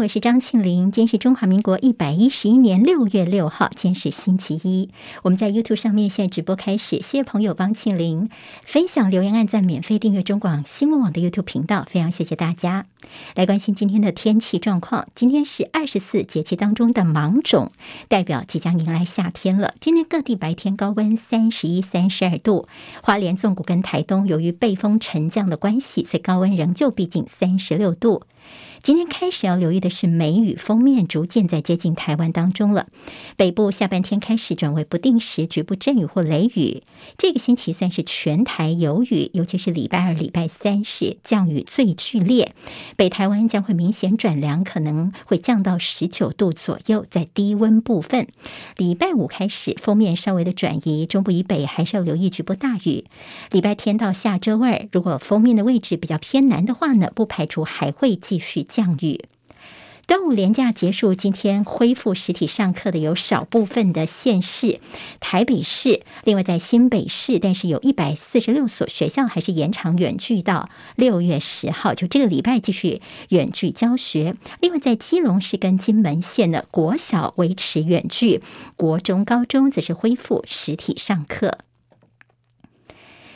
我是张庆玲。今天是中华民国一百一十一年六月六号，今天是星期一。我们在 YouTube 上面现在直播开始，谢谢朋友帮庆玲分享、留言、按赞、免费订阅中广新闻网的 YouTube 频道，非常谢谢大家。来关心今天的天气状况。今天是二十四节气当中的芒种，代表即将迎来夏天了。今天各地白天高温三十一、三十二度，花莲、纵谷跟台东由于背风沉降的关系，所以高温仍旧逼近三十六度。今天开始要留意的是梅雨锋面逐渐在接近台湾当中了。北部下半天开始转为不定时局部阵雨或雷雨。这个星期算是全台有雨，尤其是礼拜二、礼拜三是降雨最剧烈。北台湾将会明显转凉，可能会降到十九度左右，在低温部分。礼拜五开始锋面稍微的转移，中部以北还是要留意局部大雨。礼拜天到下周二，如果锋面的位置比较偏南的话呢，不排除还会继续降雨。端午连假结束，今天恢复实体上课的有少部分的县市，台北市，另外在新北市，但是有一百四十六所学校还是延长远距到六月十号，就这个礼拜继续远距教学。另外在基隆市跟金门县的国小维持远距，国中、高中则是恢复实体上课。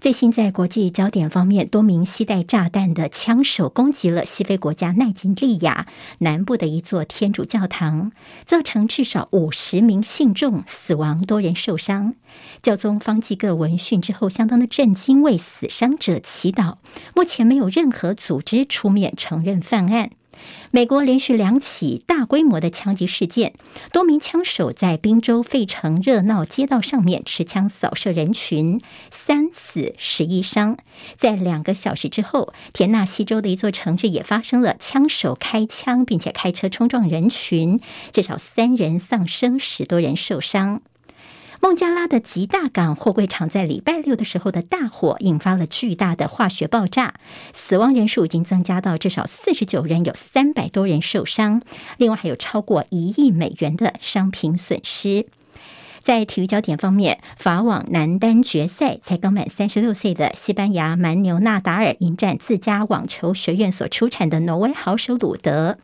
最新在国际焦点方面，多名携带炸弹的枪手攻击了西非国家奈及利亚南部的一座天主教堂，造成至少五十名信众死亡，多人受伤。教宗方济各闻讯之后，相当的震惊，为死伤者祈祷。目前没有任何组织出面承认犯案。美国连续两起大规模的枪击事件，多名枪手在宾州费城热闹街道上面持枪扫射人群，三死十一伤。在两个小时之后，田纳西州的一座城市也发生了枪手开枪并且开车冲撞人群，至少三人丧生，十多人受伤。孟加拉的吉大港货柜厂在礼拜六的时候的大火引发了巨大的化学爆炸，死亡人数已经增加到至少四十九人，有三百多人受伤，另外还有超过一亿美元的商品损失。在体育焦点方面，法网男单决赛，才刚满三十六岁的西班牙蛮牛纳达尔迎战自家网球学院所出产的挪威好手鲁德，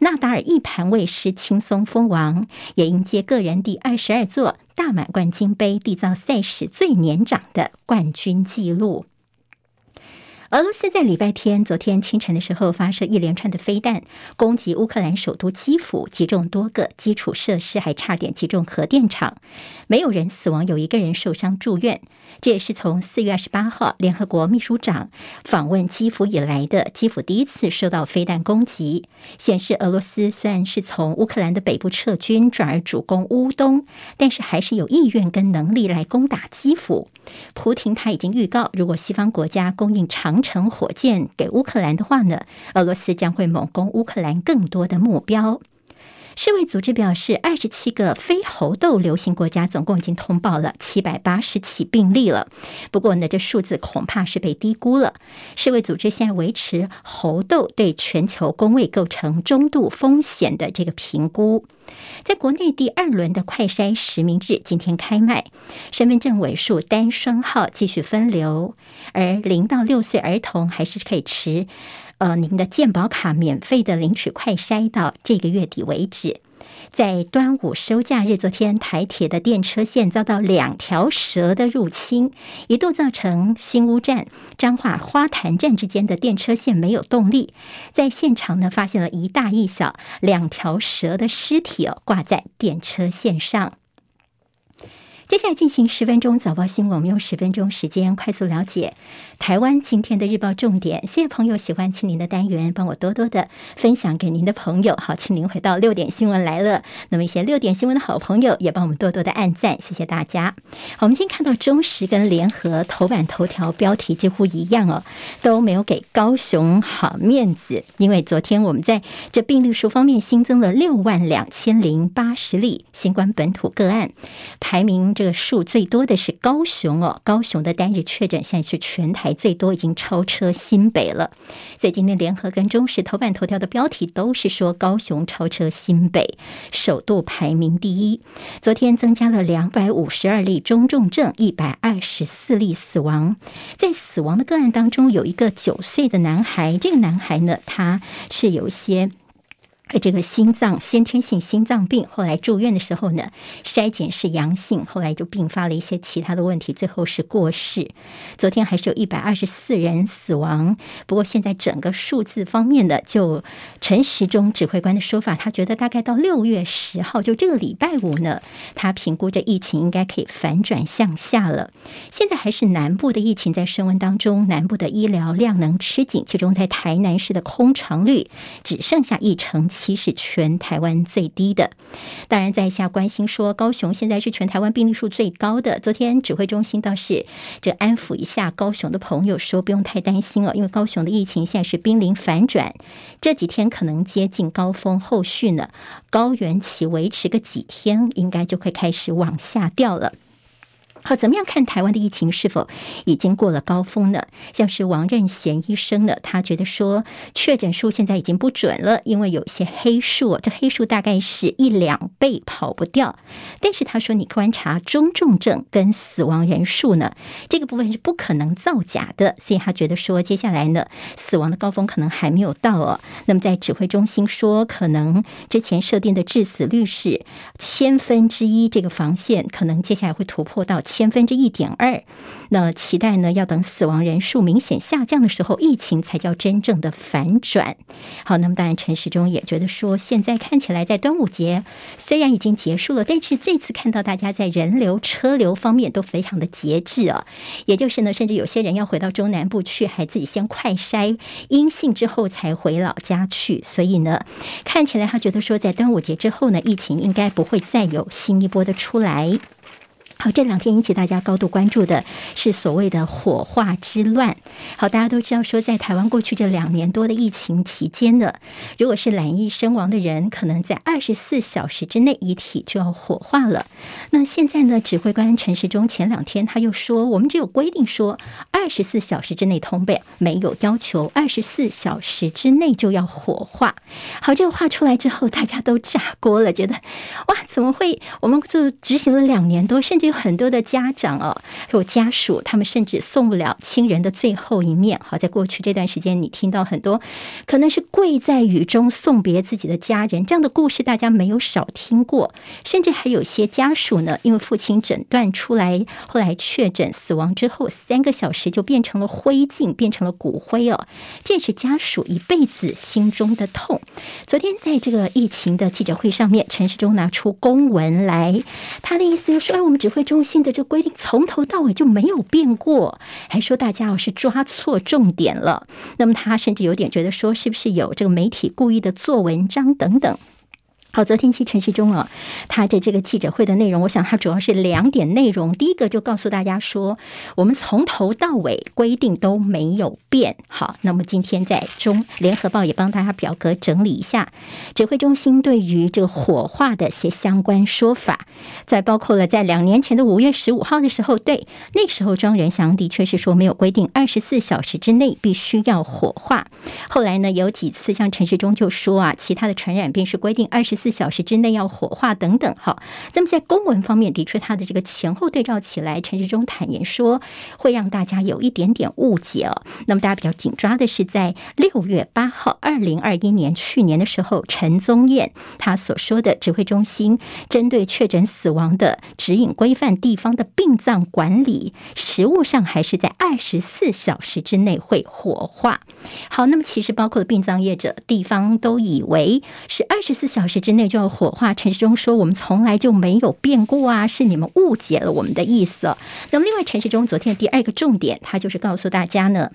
纳达尔一盘未失，轻松封王，也迎接个人第二十二座大满贯金杯，缔造赛事最年长的冠军纪录。俄罗斯在礼拜天，昨天清晨的时候发射一连串的飞弹，攻击乌克兰首都基辅，击中多个基础设施，还差点击中核电厂，没有人死亡，有一个人受伤住院。这也是从四月二十八号联合国秘书长访问基辅以来的基辅第一次受到飞弹攻击，显示俄罗斯虽然是从乌克兰的北部撤军，转而主攻乌东，但是还是有意愿跟能力来攻打基辅。普廷他已经预告，如果西方国家供应长程火箭给乌克兰的话呢，俄罗斯将会猛攻乌克兰更多的目标。世卫组织表示，二十七个非猴痘流行国家总共已经通报了七百八十起病例了。不过呢，这数字恐怕是被低估了。世卫组织现在维持猴痘对全球公卫构成中度风险的这个评估。在国内第二轮的快筛实名制今天开卖，身份证尾数单双号继续分流，而零到六岁儿童还是可以持。呃，您的健保卡免费的领取快筛到这个月底为止。在端午收假日，昨天台铁的电车线遭到两条蛇的入侵，一度造成新屋站、彰化花坛站之间的电车线没有动力。在现场呢，发现了一大一小两条蛇的尸体哦，挂在电车线上。接下来进行十分钟早报新闻，我们用十分钟时间快速了解台湾今天的日报重点。谢谢朋友喜欢庆玲的单元，帮我多多的分享给您的朋友。好，庆玲回到六点新闻来了。那么一些六点新闻的好朋友也帮我们多多的按赞，谢谢大家。我们今天看到中时跟联合头版头条标题几乎一样哦，都没有给高雄好面子，因为昨天我们在这病例数方面新增了六万两千零八十例新冠本土个案，排名。这个数最多的是高雄哦，高雄的单日确诊现在是全台最多，已经超车新北了。所以今天联合跟中时头版头条的标题都是说高雄超车新北，首度排名第一。昨天增加了两百五十二例中重症，一百二十四例死亡。在死亡的个案当中，有一个九岁的男孩，这个男孩呢，他是有一些。这个心脏先天性心脏病，后来住院的时候呢，筛检是阳性，后来就并发了一些其他的问题，最后是过世。昨天还是有一百二十四人死亡，不过现在整个数字方面的，就陈时中指挥官的说法，他觉得大概到六月十号，就这个礼拜五呢，他评估这疫情应该可以反转向下了。现在还是南部的疫情在升温当中，南部的医疗量能吃紧，其中在台南市的空床率只剩下一成。其实全台湾最低的，当然在下关心说，高雄现在是全台湾病例数最高的。昨天指挥中心倒是这安抚一下高雄的朋友，说不用太担心哦，因为高雄的疫情现在是濒临反转，这几天可能接近高峰，后续呢高原期维持个几天，应该就会开始往下掉了。好，怎么样看台湾的疫情是否已经过了高峰呢？像是王任贤医生呢，他觉得说确诊数现在已经不准了，因为有些黑数，这黑数大概是一两倍跑不掉。但是他说，你观察中重症跟死亡人数呢，这个部分是不可能造假的，所以他觉得说接下来呢，死亡的高峰可能还没有到哦。那么在指挥中心说，可能之前设定的致死率是千分之一这个防线，可能接下来会突破到。千分之一点二，那期待呢？要等死亡人数明显下降的时候，疫情才叫真正的反转。好，那么当然，陈时中也觉得说，现在看起来在端午节虽然已经结束了，但是这次看到大家在人流车流方面都非常的节制啊，也就是呢，甚至有些人要回到中南部去，还自己先快筛阴性之后才回老家去。所以呢，看起来他觉得说，在端午节之后呢，疫情应该不会再有新一波的出来。好，这两天引起大家高度关注的是所谓的火化之乱。好，大家都知道说，在台湾过去这两年多的疫情期间呢，如果是染疫身亡的人，可能在二十四小时之内遗体就要火化了。那现在呢，指挥官陈时中前两天他又说，我们只有规定说二十四小时之内通报，没有要求二十四小时之内就要火化。好，这个话出来之后，大家都炸锅了，觉得哇，怎么会？我们就执行了两年多，甚至。有很多的家长哦，还有家属，他们甚至送不了亲人的最后一面。好，在过去这段时间，你听到很多可能是跪在雨中送别自己的家人这样的故事，大家没有少听过。甚至还有些家属呢，因为父亲诊断出来，后来确诊死亡之后，三个小时就变成了灰烬，变成了骨灰哦。这是家属一辈子心中的痛。昨天在这个疫情的记者会上面，陈时中拿出公文来，他的意思就是说：“哎，我们只会。”中心的这规定从头到尾就没有变过，还说大家要是抓错重点了。那么他甚至有点觉得说，是不是有这个媒体故意的做文章等等。好，昨天其实陈时中啊，他的这个记者会的内容，我想他主要是两点内容。第一个就告诉大家说，我们从头到尾规定都没有变。好，那么今天在中联合报也帮大家表格整理一下指挥中心对于这个火化的一些相关说法，在包括了在两年前的五月十五号的时候，对，那时候庄人祥的确是说没有规定二十四小时之内必须要火化。后来呢，有几次像陈世忠就说啊，其他的传染病是规定二十。四四小时之内要火化等等，好。那么在公文方面，的确他的这个前后对照起来，陈时中坦言说会让大家有一点点误解哦。那么大家比较紧抓的是在六月八号，二零二一年去年的时候，陈宗彦他所说的指挥中心针对确诊死亡的指引规范地方的殡葬管理，实务上还是在二十四小时之内会火化。好，那么其实包括了殡葬业者，地方都以为是二十四小时之内就要火化。陈世忠说：“我们从来就没有变过啊，是你们误解了我们的意思。”那么，另外，陈世忠昨天的第二个重点，他就是告诉大家呢。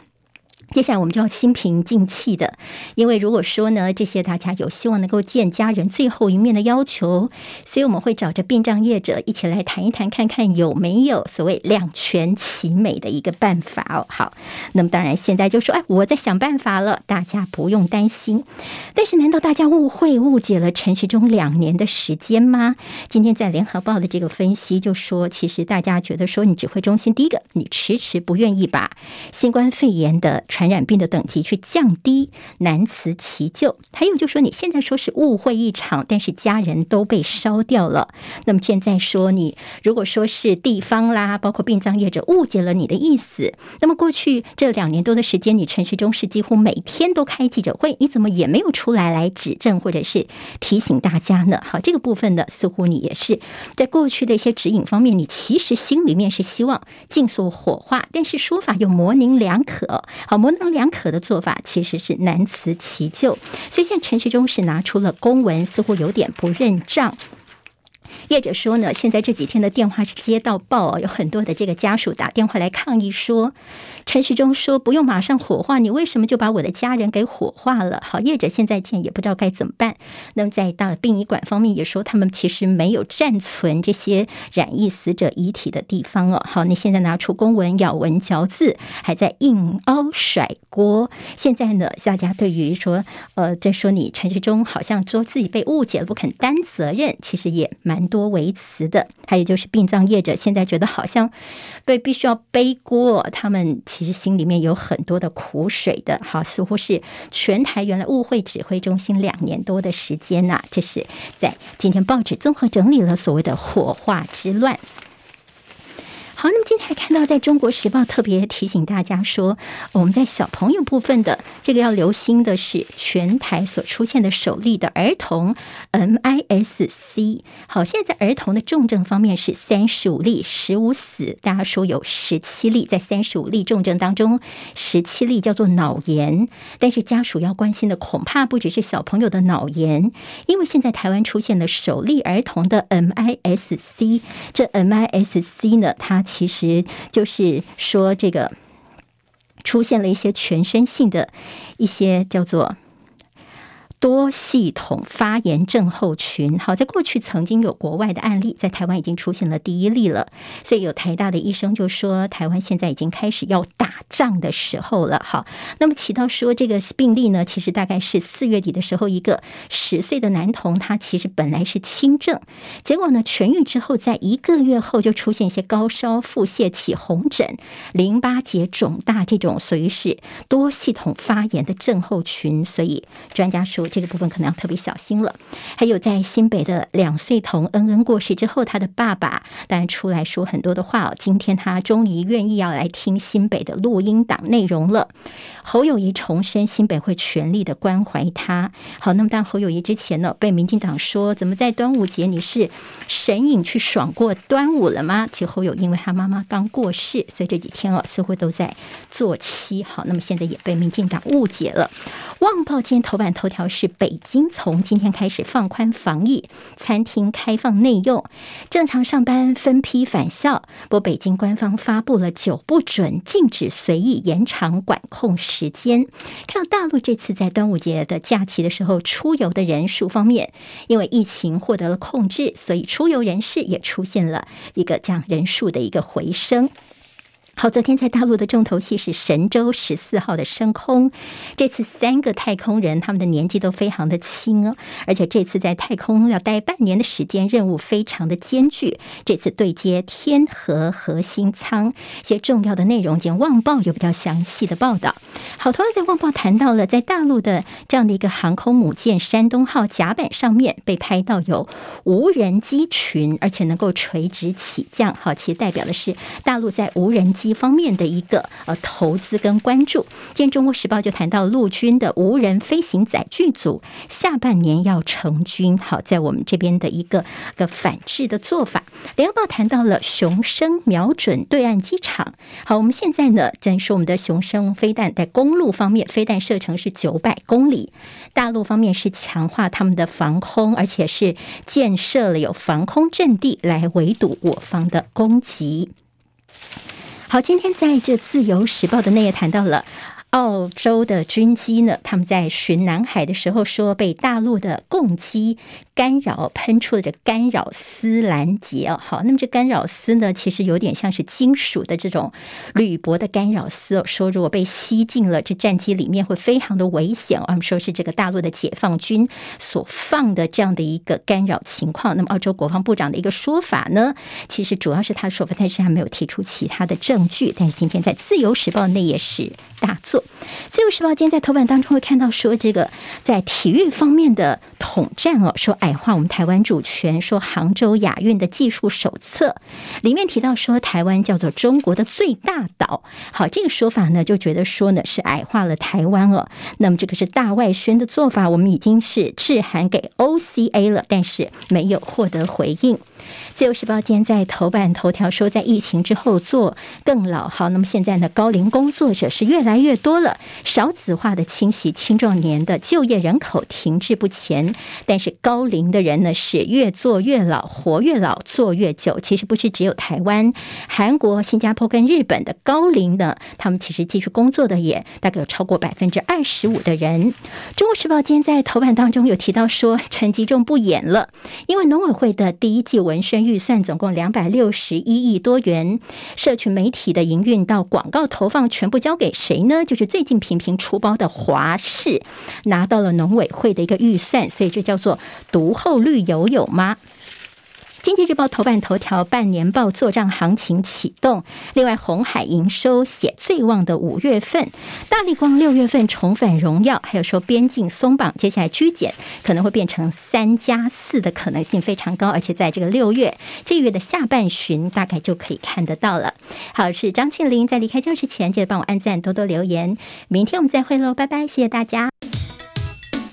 接下来我们就要心平静气的，因为如果说呢，这些大家有希望能够见家人最后一面的要求，所以我们会找着殡葬业者一起来谈一谈，看看有没有所谓两全其美的一个办法哦。好，那么当然现在就说，哎，我在想办法了，大家不用担心。但是难道大家误会误解了陈时中两年的时间吗？今天在联合报的这个分析就说，其实大家觉得说，你指挥中心第一个，你迟迟不愿意把新冠肺炎的传传染病的等级去降低，难辞其咎。还有就说，你现在说是误会一场，但是家人都被烧掉了。那么现在说你如果说是地方啦，包括殡葬业者误解了你的意思，那么过去这两年多的时间，你陈时中是几乎每天都开记者会，你怎么也没有出来来指正或者是提醒大家呢？好，这个部分呢，似乎你也是在过去的一些指引方面，你其实心里面是希望尽速火化，但是说法又模棱两可。好，模棱两可的做法其实是难辞其咎。所以现在陈时中是拿出了公文，似乎有点不认账。业者说呢，现在这几天的电话是接到爆，有很多的这个家属打电话来抗议说。陈时中说：“不用马上火化，你为什么就把我的家人给火化了？”好，业者现在见也不知道该怎么办。那么在大殡仪馆方面也说，他们其实没有暂存这些染疫死者遗体的地方哦。好，你现在拿出公文咬文嚼字，还在硬凹甩锅。现在呢，大家对于说，呃，在说你陈时中好像说自己被误解了，不肯担责任，其实也蛮多维词的。还有就是殡葬业者现在觉得好像被必须要背锅，他们。其实心里面有很多的苦水的，好，似乎是全台原来误会指挥中心两年多的时间呐、这是在今天报纸综合整理了所谓的火化之乱。好，那么今天还看到，在中国时报特别提醒大家说，我们在小朋友部分的这个要留心的是，全台所出现的首例的儿童 MIS-C。好，现在在儿童的重症方面是三十五例，十五死。大家说有十七例，在三十五例重症当中，十七例叫做脑炎。但是家属要关心的恐怕不只是小朋友的脑炎，因为现在台湾出现了首例儿童的 MIS-C。这 MIS-C 呢，它其实就是说，这个出现了一些全身性的一些叫做。多系统发炎症候群，好，在过去曾经有国外的案例，在台湾已经出现了第一例了，所以有台大的医生就说，台湾现在已经开始要打仗的时候了，好，那么提到说这个病例呢，其实大概是四月底的时候，一个十岁的男童，他其实本来是轻症，结果呢痊愈之后，在一个月后就出现一些高烧、腹泻、起红疹、淋巴结肿大这种属于是多系统发炎的症候群，所以专家说。这个部分可能要特别小心了。还有在新北的两岁童恩恩过世之后，他的爸爸当然出来说很多的话哦。今天他终于愿意要来听新北的录音档内容了。侯友谊重申新北会全力的关怀他。好，那么当侯友谊之前呢，被民进党说怎么在端午节你是神隐去爽过端午了吗？其实侯友因为他妈妈刚过世，所以这几天哦似乎都在做七。好，那么现在也被民进党误解了。《旺报》今天头版头条是是北京从今天开始放宽防疫，餐厅开放内用，正常上班，分批返校。不过，北京官方发布了九不准，禁止随意延长管控时间。看到大陆这次在端午节的假期的时候，出游的人数方面，因为疫情获得了控制，所以出游人士也出现了一个这样人数的一个回升。好，昨天在大陆的重头戏是神舟十四号的升空。这次三个太空人，他们的年纪都非常的轻哦，而且这次在太空要待半年的时间，任务非常的艰巨。这次对接天河核心舱，一些重要的内容，今天《旺报》有比较详细的报道。好，同样在《旺报》谈到了在大陆的这样的一个航空母舰山东号甲板上面被拍到有无人机群，而且能够垂直起降。好，其实代表的是大陆在无人机。机方面的一个呃投资跟关注，今天《中国时报》就谈到陆军的无人飞行载具组下半年要成军。好，在我们这边的一个个反制的做法，《联合报》谈到了雄升瞄准对岸机场。好，我们现在呢在说我们的雄升飞弹在公路方面飞弹射程是九百公里，大陆方面是强化他们的防空，而且是建设了有防空阵地来围堵我方的攻击。好，今天在这《自由时报》的内页谈到了。澳洲的军机呢，他们在巡南海的时候说被大陆的共机干扰，喷出了这干扰丝拦截哦。好，那么这干扰丝呢，其实有点像是金属的这种铝箔的干扰丝哦。说如果被吸进了这战机里面，会非常的危险。我们说是这个大陆的解放军所放的这样的一个干扰情况。那么澳洲国防部长的一个说法呢，其实主要是他的说法，但是还没有提出其他的证据。但是今天在《自由时报》内页是。大作。自由时报今天在头版当中会看到说，这个在体育方面的统战哦，说矮化我们台湾主权，说杭州亚运的技术手册里面提到说，台湾叫做中国的最大岛。好，这个说法呢，就觉得说呢是矮化了台湾哦。那么这个是大外宣的做法，我们已经是致函给 OCA 了，但是没有获得回应。自由时报今天在头版头条说，在疫情之后做更老。好，那么现在呢，高龄工作者是越来越多多了，少子化的侵袭，青壮年的就业人口停滞不前。但是高龄的人呢，是越做越老，活越老，做越久。其实不是只有台湾、韩国、新加坡跟日本的高龄呢，他们其实继续工作的也大概有超过百分之二十五的人。中国时报今天在头版当中有提到说，陈吉仲不演了，因为农委会的第一季文。文宣预算总共两百六十一亿多元，社群媒体的营运到广告投放全部交给谁呢？就是最近频频出包的华氏拿到了农委会的一个预算，所以这叫做毒后绿油油吗？经济日报头版头条，半年报作帐行情启动。另外，红海营收写最旺的五月份，大力光六月份重返荣耀，还有说边境松绑，接下来居检可能会变成三加四的可能性非常高，而且在这个六月这个月的下半旬，大概就可以看得到了。好，是张庆玲在离开教室前，记得帮我按赞，多多留言。明天我们再会喽，拜拜，谢谢大家。